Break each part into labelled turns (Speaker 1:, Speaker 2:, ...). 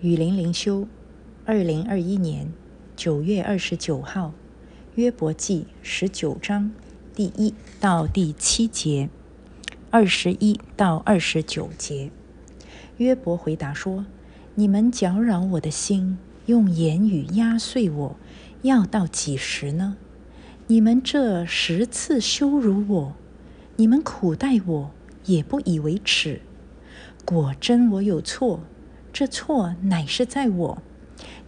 Speaker 1: 雨林灵修，二零二一年九月二十九号，约伯记十九章第一到第七节，二十一到二十九节。约伯回答说：“你们搅扰我的心，用言语压碎我，要到几时呢？你们这十次羞辱我，你们苦待我，也不以为耻。果真我有错。”这错乃是在我，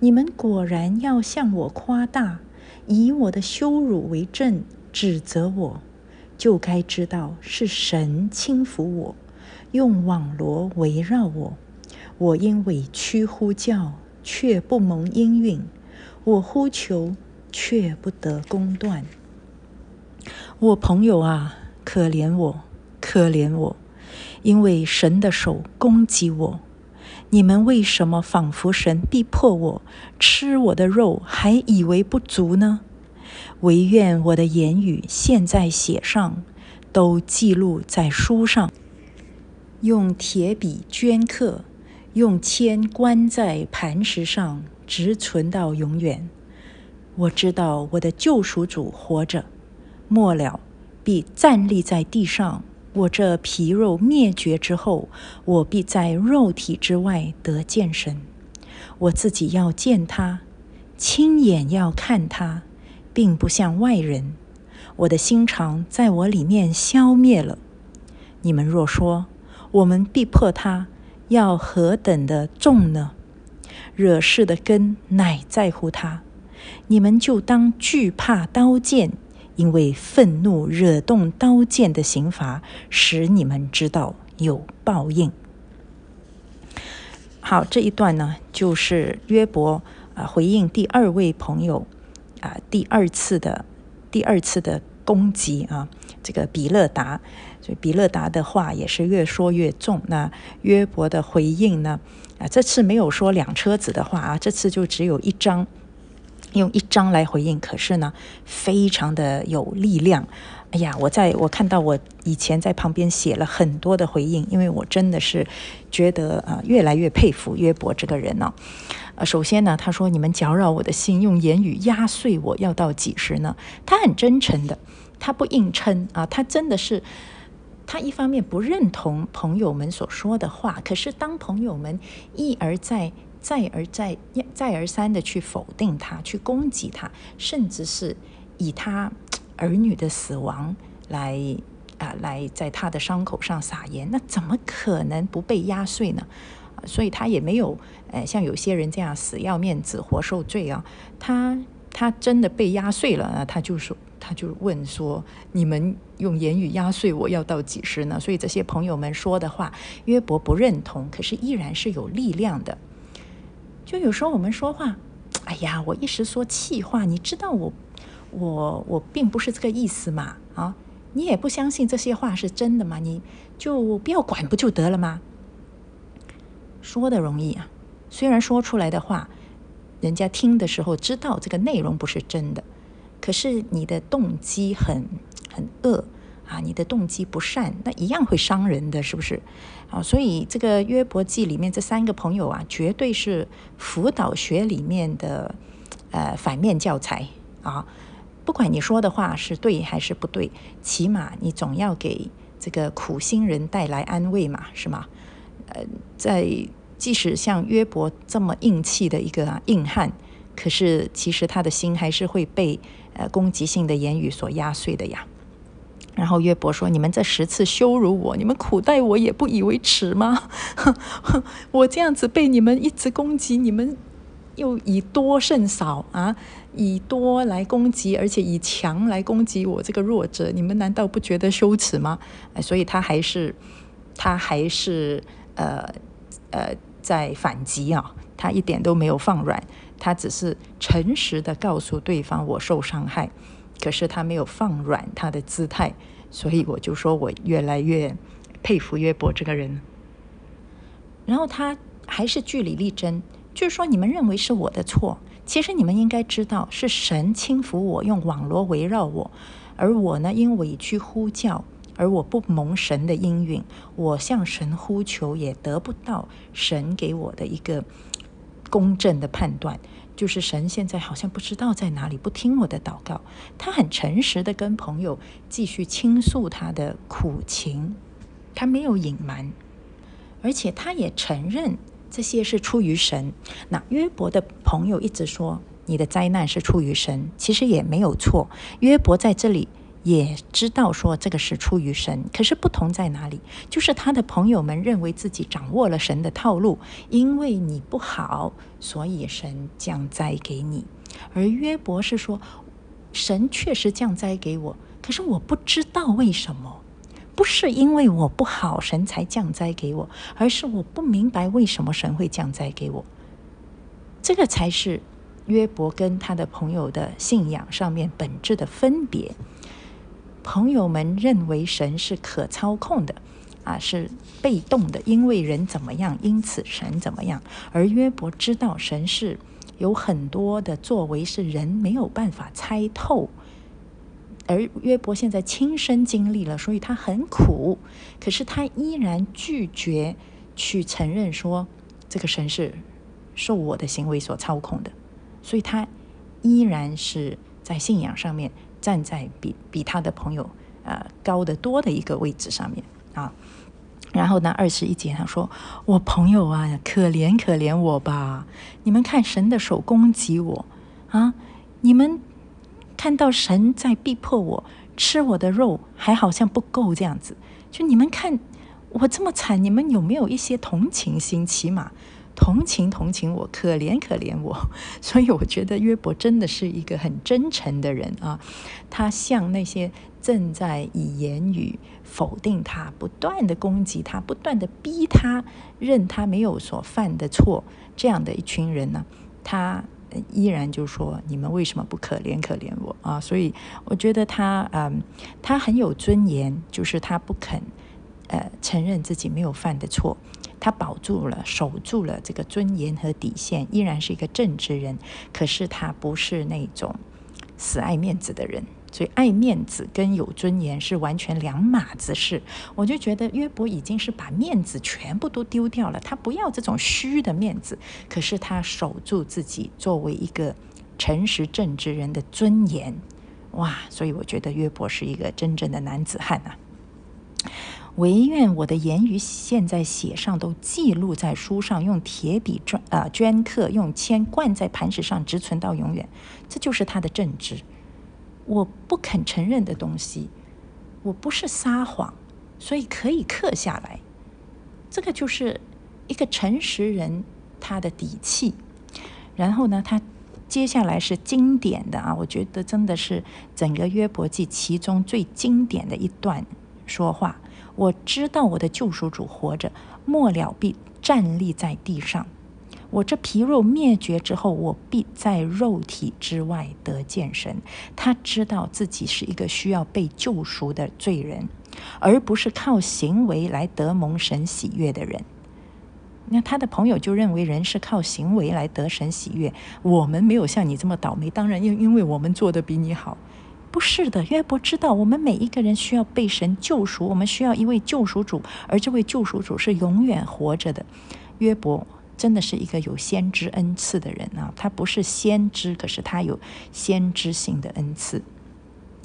Speaker 1: 你们果然要向我夸大，以我的羞辱为证，指责我，就该知道是神轻抚我，用网罗围绕我。我因委屈呼叫，却不蒙应允；我呼求，却不得公断。我朋友啊，可怜我，可怜我，因为神的手攻击我。你们为什么仿佛神逼迫我吃我的肉，还以为不足呢？唯愿我的言语现在写上，都记录在书上，用铁笔镌刻，用铅关在磐石上，直存到永远。我知道我的救赎主活着，末了必站立在地上。我这皮肉灭绝之后，我必在肉体之外得见神。我自己要见他，亲眼要看他，并不像外人。我的心肠在我里面消灭了。你们若说我们逼迫他，要何等的重呢？惹事的根乃在乎他，你们就当惧怕刀剑。因为愤怒惹动刀剑的刑罚，使你们知道有报应。好，这一段呢，就是约伯啊回应第二位朋友啊第二次的第二次的攻击啊，这个比勒达，所以比勒达的话也是越说越重。那约伯的回应呢啊，这次没有说两车子的话啊，这次就只有一章。用一张来回应，可是呢，非常的有力量。哎呀，我在我看到我以前在旁边写了很多的回应，因为我真的是觉得啊，越来越佩服约伯这个人呢。呃，首先呢，他说：“你们搅扰我的心，用言语压碎我，要到几时呢？”他很真诚的，他不硬撑啊，他真的是，他一方面不认同朋友们所说的话，可是当朋友们一而再。再而再、再而三的去否定他，去攻击他，甚至是以他儿女的死亡来啊，来在他的伤口上撒盐，那怎么可能不被压碎呢？所以他也没有，呃，像有些人这样死要面子活受罪啊。他他真的被压碎了啊，他就说，他就问说：“你们用言语压碎我，要到几时呢？”所以这些朋友们说的话，约伯不认同，可是依然是有力量的。就有时候我们说话，哎呀，我一时说气话，你知道我，我我并不是这个意思嘛，啊，你也不相信这些话是真的嘛，你就不要管不就得了吗？说的容易啊，虽然说出来的话，人家听的时候知道这个内容不是真的，可是你的动机很很恶。啊，你的动机不善，那一样会伤人的，是不是？啊，所以这个约伯记里面这三个朋友啊，绝对是辅导学里面的呃反面教材啊。不管你说的话是对还是不对，起码你总要给这个苦心人带来安慰嘛，是吗？呃，在即使像约伯这么硬气的一个硬汉，可是其实他的心还是会被呃攻击性的言语所压碎的呀。然后约伯说：“你们这十次羞辱我，你们苦待我也不以为耻吗？我这样子被你们一直攻击，你们又以多胜少啊，以多来攻击，而且以强来攻击我这个弱者，你们难道不觉得羞耻吗？所以他还是他还是呃呃在反击啊，他一点都没有放软，他只是诚实的告诉对方我受伤害。”可是他没有放软他的姿态，所以我就说我越来越佩服约伯这个人。然后他还是据理力争，就是说你们认为是我的错，其实你们应该知道是神轻抚我，用网罗围绕我，而我呢因委屈呼叫，而我不蒙神的应允，我向神呼求也得不到神给我的一个公正的判断，就是神现在好像不知道在哪里，不听我的祷告。他很诚实的跟朋友继续倾诉他的苦情，他没有隐瞒，而且他也承认这些是出于神。那约伯的朋友一直说你的灾难是出于神，其实也没有错。约伯在这里。也知道说这个是出于神，可是不同在哪里？就是他的朋友们认为自己掌握了神的套路，因为你不好，所以神降灾给你。而约伯是说，神确实降灾给我，可是我不知道为什么，不是因为我不好神才降灾给我，而是我不明白为什么神会降灾给我。这个才是约伯跟他的朋友的信仰上面本质的分别。朋友们认为神是可操控的，啊，是被动的，因为人怎么样，因此神怎么样。而约伯知道神是有很多的作为是人没有办法猜透，而约伯现在亲身经历了，所以他很苦，可是他依然拒绝去承认说这个神是受我的行为所操控的，所以他依然是在信仰上面。站在比比他的朋友呃高得多的一个位置上面啊，然后呢，二十一节他说：“我朋友啊，可怜可怜我吧！你们看神的手攻击我啊！你们看到神在逼迫我吃我的肉，还好像不够这样子。就你们看我这么惨，你们有没有一些同情心？起码。”同情同情我，可怜可怜我，所以我觉得约伯真的是一个很真诚的人啊。他向那些正在以言语否定他、不断的攻击他、不断的逼他认他没有所犯的错这样的一群人呢，他依然就说：“你们为什么不可怜可怜我啊？”所以我觉得他嗯，他很有尊严，就是他不肯呃承认自己没有犯的错。他保住了，守住了这个尊严和底线，依然是一个正直人。可是他不是那种死爱面子的人，所以爱面子跟有尊严是完全两码子事。我就觉得约伯已经是把面子全部都丢掉了，他不要这种虚的面子，可是他守住自己作为一个诚实正直人的尊严。哇！所以我觉得约伯是一个真正的男子汉啊。唯愿我的言语现在写上，都记录在书上，用铁笔镌啊镌刻，用铅灌在磐石上，直存到永远。这就是他的正直。我不肯承认的东西，我不是撒谎，所以可以刻下来。这个就是一个诚实人他的底气。然后呢，他接下来是经典的啊，我觉得真的是整个约伯记其中最经典的一段说话。我知道我的救赎主活着，末了必站立在地上。我这皮肉灭绝之后，我必在肉体之外得见神。他知道自己是一个需要被救赎的罪人，而不是靠行为来得蒙神喜悦的人。那他的朋友就认为人是靠行为来得神喜悦。我们没有像你这么倒霉，当然因因为我们做的比你好。不是的，约伯知道我们每一个人需要被神救赎，我们需要一位救赎主，而这位救赎主是永远活着的。约伯真的是一个有先知恩赐的人啊，他不是先知，可是他有先知性的恩赐，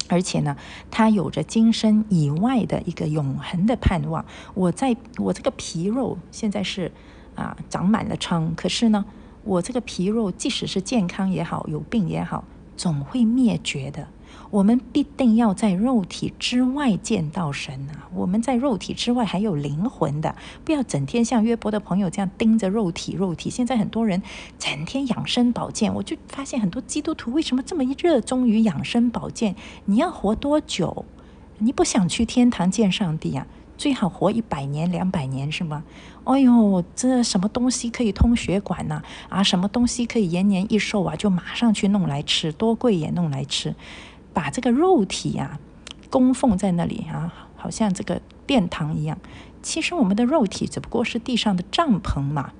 Speaker 1: 而且呢，他有着今生以外的一个永恒的盼望。我在我这个皮肉现在是啊长满了疮，可是呢，我这个皮肉即使是健康也好，有病也好，总会灭绝的。我们必定要在肉体之外见到神啊！我们在肉体之外还有灵魂的，不要整天像约伯的朋友这样盯着肉体。肉体现在很多人整天养生保健，我就发现很多基督徒为什么这么热衷于养生保健？你要活多久？你不想去天堂见上帝啊？最好活一百年、两百年是吗？哎呦，这什么东西可以通血管呢？啊，什么东西可以延年益寿啊？就马上去弄来吃，多贵也弄来吃。把这个肉体呀供奉在那里啊，好像这个殿堂一样。其实我们的肉体只不过是地上的帐篷嘛。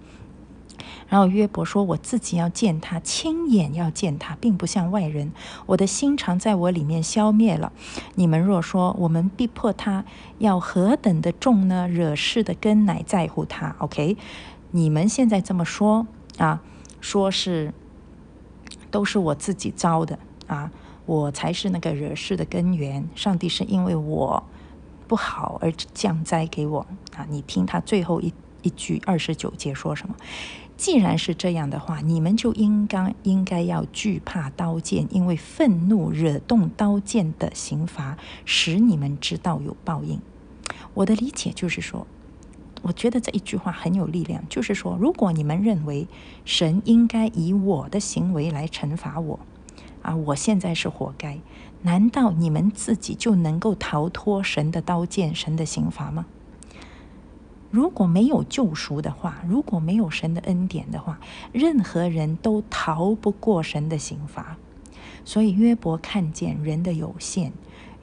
Speaker 1: 然后约伯说：“我自己要见他，亲眼要见他，并不像外人。我的心肠在我里面消灭了。你们若说我们逼迫他，要何等的重呢？惹事的根乃在乎他。OK，你们现在这么说啊？”说是都是我自己招的啊，我才是那个惹事的根源。上帝是因为我不好而降灾给我啊！你听他最后一一句二十九节说什么？既然是这样的话，你们就应该应该要惧怕刀剑，因为愤怒惹动刀剑的刑罚，使你们知道有报应。我的理解就是说，我觉得这一句话很有力量，就是说，如果你们认为神应该以我的行为来惩罚我，啊，我现在是活该，难道你们自己就能够逃脱神的刀剑、神的刑罚吗？如果没有救赎的话，如果没有神的恩典的话，任何人都逃不过神的刑罚。所以约伯看见人的有限，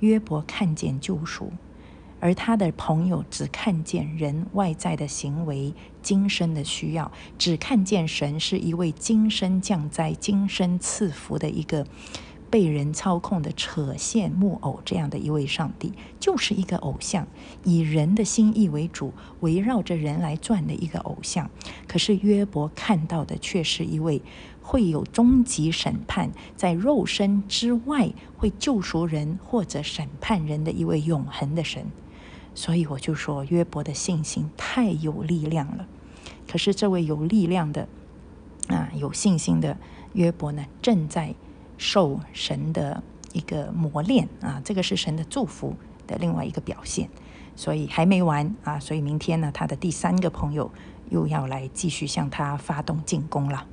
Speaker 1: 约伯看见救赎，而他的朋友只看见人外在的行为、今生的需要，只看见神是一位今生降灾、今生赐福的一个。被人操控的扯线木偶这样的一位上帝，就是一个偶像，以人的心意为主，围绕着人来转的一个偶像。可是约伯看到的却是一位会有终极审判，在肉身之外会救赎人或者审判人的一位永恒的神。所以我就说，约伯的信心太有力量了。可是这位有力量的啊，有信心的约伯呢，正在。受神的一个磨练啊，这个是神的祝福的另外一个表现，所以还没完啊，所以明天呢，他的第三个朋友又要来继续向他发动进攻了。